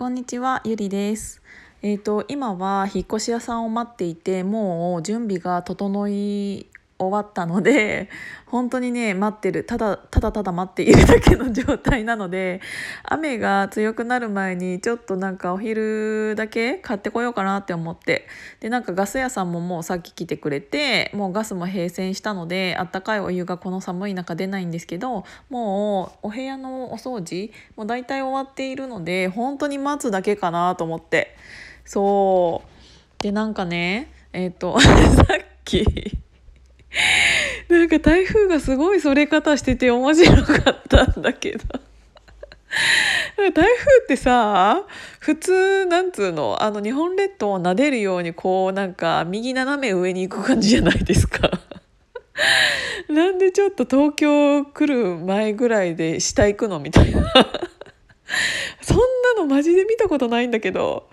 こんにちは、ゆりです。えっ、と今は引っ越し屋さんを待っていて、もう準備が整い終わったので、本当にね待ってる、ただただただ待っているだけの状態なので、雨が強くなる前にちょっとなんかお昼だけ買ってこようかなって思って、でなんかガス屋さんももうさっき来てくれて、もうガスも閉栓したので、あったかいお湯がこの寒い中出ないんですけど、もうお部屋のお掃除もう大体終わっているので本当に待つだけかなと思って。そう。でなんかねえっ、と さっき なんか台風がすごいそれ方してて面白かったんだけど。台風ってさ普通なんつうのあの日本列島を撫でるようにこうなんか右斜め上に行く感じじゃないですか。なんでちょっと東京来る前ぐらいで下行くのみたいな。そんなのマジで見たことないんだけど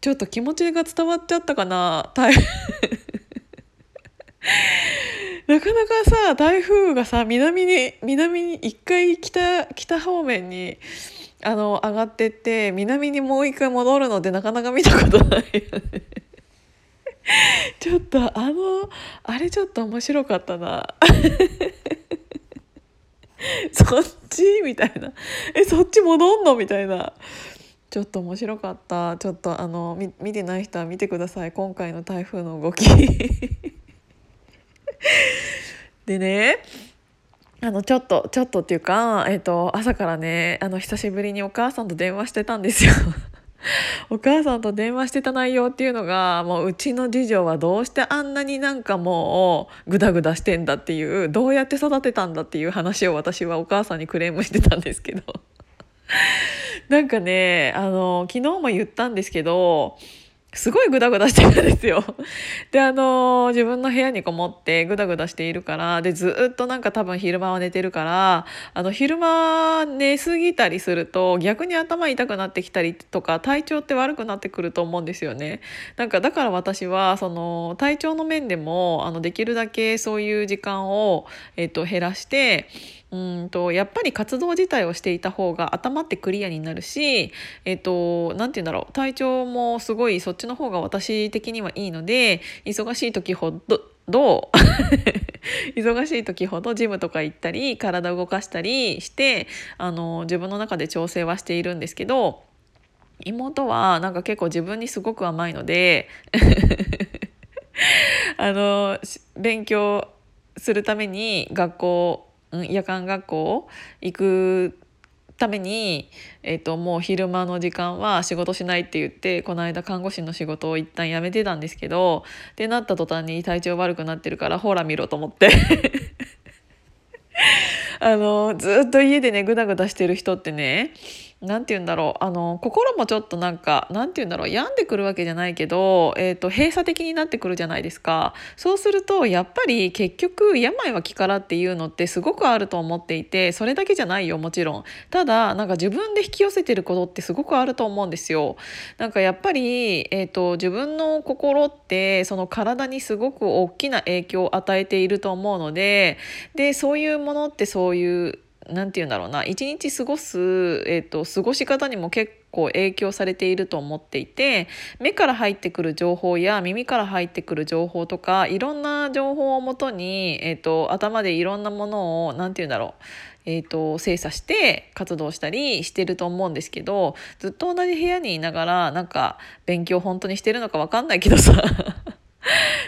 ちょっと気持ちが伝わっちゃったかな。台風。なかなかさ台風がさ南に南に一回北北方面にあの上がってって南にもう一回戻るのってなかなか見たことないよね。ちょっとあのあれちょっと面白かったな。そっち？みたいな。えそっち戻んの？みたいな。ちょっと面白かった。ちょっとあの見てない人は見てください。今回の台風の動き。でねあのちょっとちょっとっていうか、えっと朝からねあの久しぶりにお母さんと電話してたんですよ。お母さんと電話してた内容っていうのがもううちの次女はどうしてあんなになんかもうグダグダしてんだっていうどうやって育てたんだっていう話を私はお母さんにクレームしてたんですけどなんかねあの昨日も言ったんですけどすごいグダグダしてるんですよ。であの自分の部屋にこもってグダグダしているからでずっとなんか多分昼間は寝てるからあの昼間寝すぎたりすると逆に頭痛くなってきたりとか体調って悪くなってくると思うんですよね。なんかだから私はその体調の面でもあのできるだけそういう時間を、えっと、減らしてうんとやっぱり活動自体をしていた方が頭ってクリアになるしえっ、と何て言うんだろう体調もすごいそっちの方が私的にはいいので忙しい時ほどどう？忙しい時ほど ジムとか行ったり体動かしたりしてあの自分の中で調整はしているんですけど妹はなんか結構自分にすごく甘いので あの勉強するために学校夜間学校行くために、えっともう昼間の時間は仕事しないって言ってこの間看護師の仕事を一旦辞めてたんですけどってなった途端に体調悪くなってるからほら見ろと思って。あのずっと家でねグダグダしてる人ってねなんて言うんだろう。あの心もちょっとなんかなんて言うんだろう。病んでくるわけじゃないけど、えー、と閉鎖的になってくるじゃないですか。そうするとやっぱり結局病は気からっていうのってすごくあると思っていてそれだけじゃないよもちろん。ただなんか自分で引き寄せてることってすごくあると思うんですよ。なんかやっぱり、えー、と自分の心ってその体にすごく大きな影響を与えていると思うのででそういうものってそういうなんて言うんだろうな。一日過ごす、えーと、過ごし方にも結構影響されていると思っていて目から入ってくる情報や耳から入ってくる情報とかいろんな情報をもとに、えーと、頭でいろんなものをなんて言うんだろう。えーと、精査して活動したりしてると思うんですけどずっと同じ部屋にいながらなんか勉強本当にしてるのか分かんないけどさ。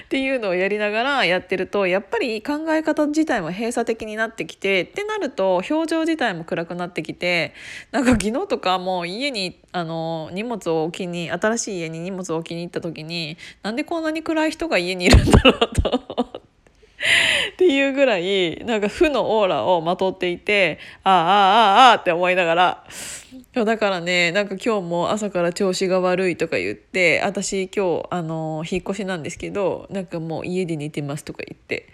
っていうのをやりながらやってるとやっぱり考え方自体も閉鎖的になってきてってなると表情自体も暗くなってきてなんか昨日とかもう家にあの荷物を置きに新しい家に荷物を置きに行った時になんでこんなに暗い人が家にいるんだろうとって。いうぐらいなんか負のオーラをまとっていてああああああって思いながらだからねなんか今日も朝から調子が悪いとか言って私今日あの引っ越しなんですけどなんかもう家で寝てますとか言って。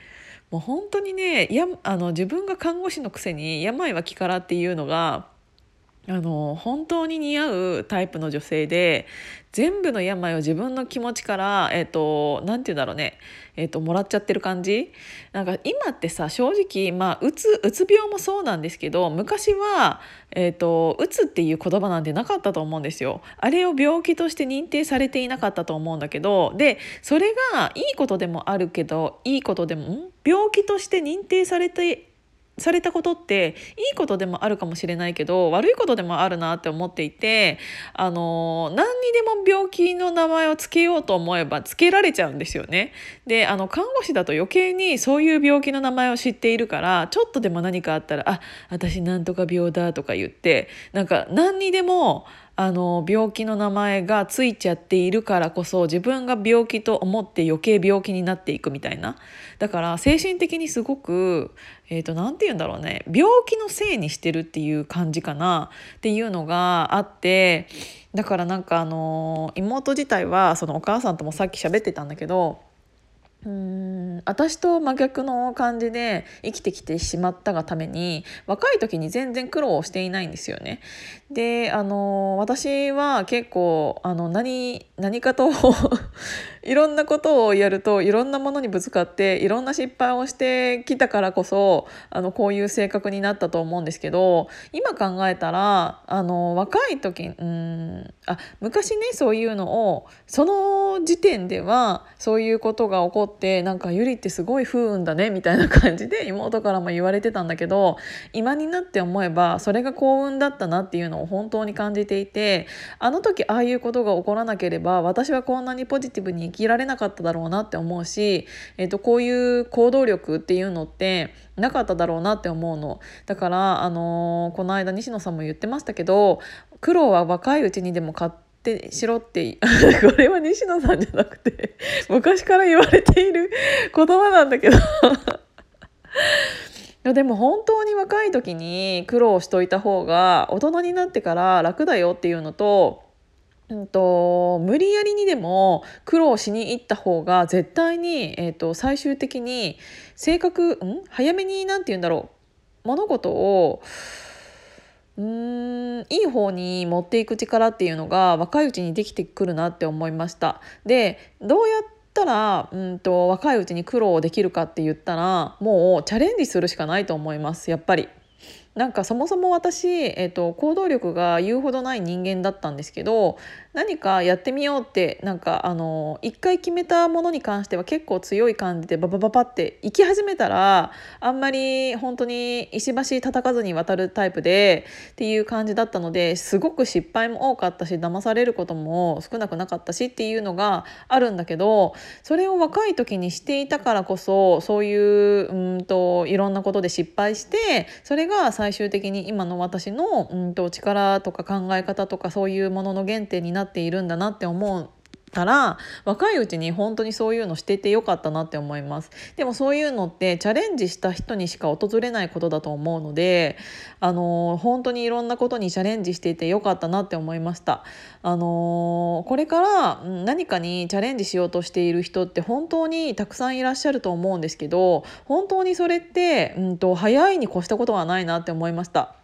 もう本当にねやあの自分が看護師のくせに病は気からっていうのがあの本当に似合うタイプの女性で全部の病を自分の気持ちからえっ、ー、と何て言うんだろうね。えーと、もらっちゃってる感じ。なんか今ってさ正直まあうつうつ病もそうなんですけど昔は、えーと、うつっていう言葉なんてなかったと思うんですよ。あれを病気として認定されていなかったと思うんだけどでそれがいいことでもあるけどいいことでも病気として認定されてされたことっていいことでもあるかもしれないけど悪いことでもあるなって思っていてあの何にでも病気の名前を付けようと思えばつけられちゃうんですよね。であの看護師だと余計にそういう病気の名前を知っているからちょっとでも何かあったら「あ私なんとか病だ」とか言ってなんか何にでもあの病気の名前がついちゃっているからこそ自分が病気と思って余計病気になっていくみたいな。だから精神的にすごくえーと、何て言うんだろうね。病気のせいにしてるっていう感じかな。っていうのがあってだからなんかあの妹自体はそのお母さんともさっき喋ってたんだけどうん私と真逆の感じで生きてきてしまったがために若い時に全然苦労をしていないんですよね。であの私は結構あの何何かといろんなことをやるといろんなものにぶつかっていろんな失敗をしてきたからこそあのこういう性格になったと思うんですけど今考えたらあの若い時うんあ昔ねそういうのをその時点ではそういうことが起こってなんかゆりってすごい不運だねみたいな感じで妹からも言われてたんだけど今になって思えばそれが幸運だったなっていうのを本当に感じていてあの時ああいうことが起こらなければ私はこんなにポジティブに生きられなかっただろうなって思うし、えー、とこういう行動力っていうのってなかっただろうなって思うの。だから、あのー、この間西野さんも言ってましたけど苦労は若いうちにでも買ってしろって これは西野さんじゃなくて昔から言われている 言葉なんだけど。でも本当に若い時に苦労しといた方が大人になってから楽だよっていうのとうんと、無理やりにでも苦労しに行った方が絶対に、えーと、最終的に性格ん？早めに何て言うんだろう物事をうんいい方に持っていく力っていうのが若いうちにできてくるなって思いました。でどうやったらうんと若いうちに苦労できるかって言ったらもうチャレンジするしかないと思いますやっぱり。なんかそもそも私、えーと、行動力が言うほどない人間だったんですけど何かやってみようってなんかあの一回決めたものに関しては結構強い感じでババババって行き始めたらあんまり本当に石橋叩かずに渡るタイプでっていう感じだったのですごく失敗も多かったし騙されることも少なくなかったしっていうのがあるんだけどそれを若い時にしていたからこそそういううんといろんなことで失敗してそれが最終的に今の私のうんと力とか考え方とかそういうものの原点になっているんだなって思うたら若いうちに本当にそういうのしててよかったなって思います。でもそういうのってチャレンジした人にしか訪れないことだと思うのであの本当にいろんなことにチャレンジしていてよかったなって思いました。あのこれから何かにチャレンジしようとしている人って本当にたくさんいらっしゃると思うんですけど本当にそれって、うんと早いに越したことはないなって思いました。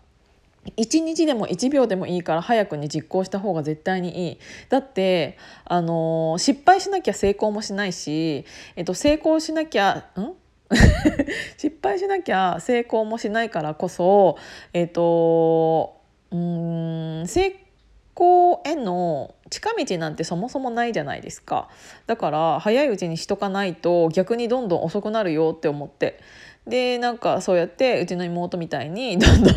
1日でも1秒でもいいから早くに実行した方が絶対にいい。だってあの失敗しなきゃ成功もしないし、えっと、成功しなきゃん？失敗しなきゃ成功もしないからこそえっとうん成功への近道なんてそもそもないじゃないですか。だから早いうちにしとかないと逆にどんどん遅くなるよって思って。でなんかそうやってうちの妹みたいにどんどん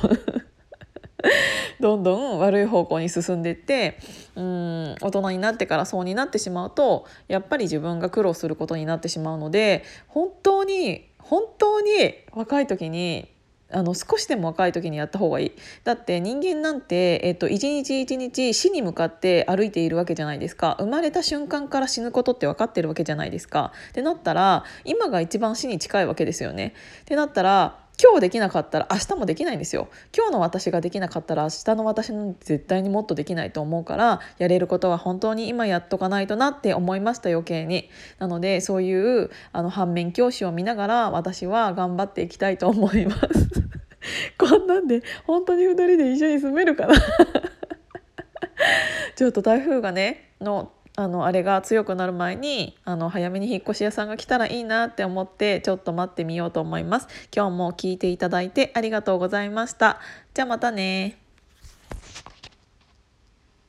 どんどん悪い方向に進んでいってうん大人になってからそうになってしまうとやっぱり自分が苦労することになってしまうので本当に本当に若い時にあの少しでも若い時にやった方がいい。だって人間なんて、えっと、一日一日死に向かって歩いているわけじゃないですか。生まれた瞬間から死ぬことって分かってるわけじゃないですか。ってなったら今が一番死に近いわけですよね。ってなったら今日できなかったら明日もできないんですよ。今日の私ができなかったら明日の私の絶対にもっとできないと思うからやれることは本当に今やっとかないとなって思いました余計に。なのでそういうあの反面教師を見ながら私は頑張っていきたいと思います。こんなんで本当に2人で一緒に住めるかな。ちょっと台風がねのあのあれが強くなる前にあの早めに引っ越し屋さんが来たらいいなって思ってちょっと待ってみようと思います。今日も聞いていただいてありがとうございました。じゃあまたね。